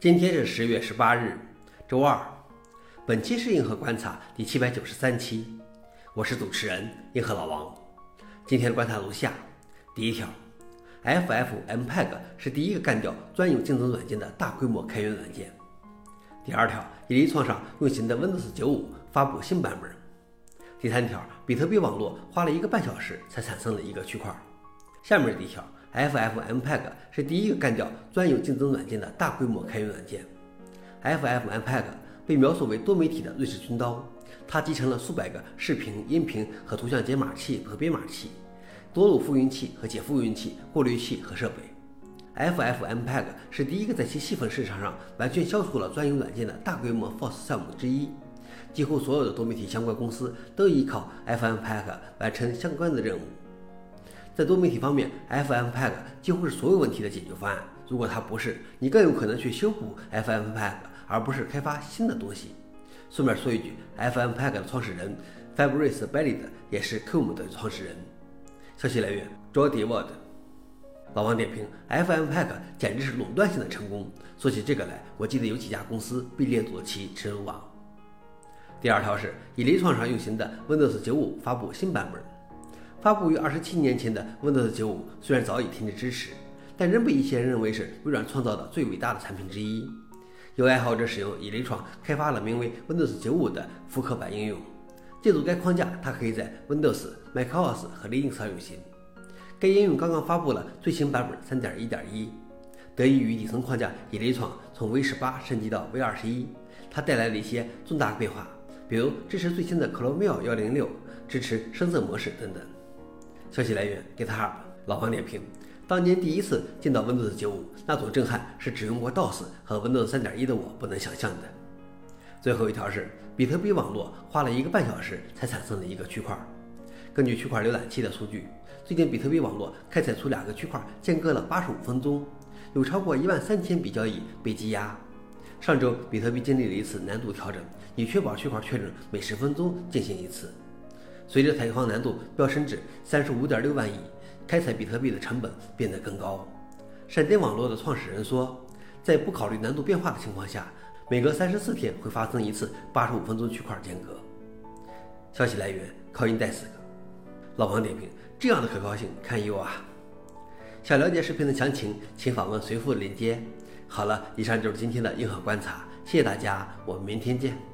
今天是十月十八日，周二。本期是硬核观察第七百九十三期，我是主持人硬核老王。今天的观察如下：第一条，FFmpeg 是第一个干掉专有竞争软件的大规模开源软件。第二条，伊犁创上运行的 Windows 九五发布新版本。第三条，比特币网络花了一个半小时才产生了一个区块。下面第一条。FFmpeg 是第一个干掉专有竞争软件的大规模开源软件。FFmpeg 被描述为多媒体的瑞士军刀，它集成了数百个视频、音频和图像解码器和编码器、多路复印器和解复印器、过滤器和设备。FFmpeg 是第一个在其细分市场上完全消除了专有软件的大规模 FOSS 项目之一。几乎所有的多媒体相关公司都依靠 FFmpeg 完成相关的任务。在多媒体方面，FFmpeg 几乎是所有问题的解决方案。如果它不是，你更有可能去修补 FMPEG 而不是开发新的东西。顺便说一句，FMPEG 的创始人 Fabrice b e l l i d 也是 Kum 的创始人。消息来源：Jordi Word。老王点评：FMPEG 简直是垄断性的成功。说起这个来，我记得有几家公司被列入其耻辱榜。第二条是，以离创上运行的 Windows 95发布新版本。发布于二十七年前的 Windows 95虽然早已停止支持，但仍被一些人认为是微软创造的最伟大的产品之一。有爱好者使用以雷创开发了名为 Windows 95的复刻版应用，借助该框架，它可以在 Windows、macOS 和 Linux 上运行。该应用刚刚发布了最新版本3.1.1，得益于底层框架，以雷创从 V18 升级到 V21，它带来了一些重大变化，比如支持最新的 Chromium 106，支持深色模式等等。消息来源：GitHub。老黄点评：当年第一次见到 Windows 95，那种震撼是只用过 DOS 和 Windows 3.1的我不能想象的。最后一条是，比特币网络花了一个半小时才产生了一个区块。根据区块浏览器的数据，最近比特币网络开采出两个区块间隔了85分钟，有超过1万三千笔交易被积压。上周，比特币经历了一次难度调整，以确保区块确认每十分钟进行一次。随着采矿难度飙升至三十五点六万亿，开采比特币的成本变得更高。闪电网络的创始人说，在不考虑难度变化的情况下，每隔三十四天会发生一次八十五分钟区块间隔。消息来源：Coindesk。老王点评：这样的可靠性堪忧啊！想了解视频的详情，请访问随附链接。好了，以上就是今天的硬核观察，谢谢大家，我们明天见。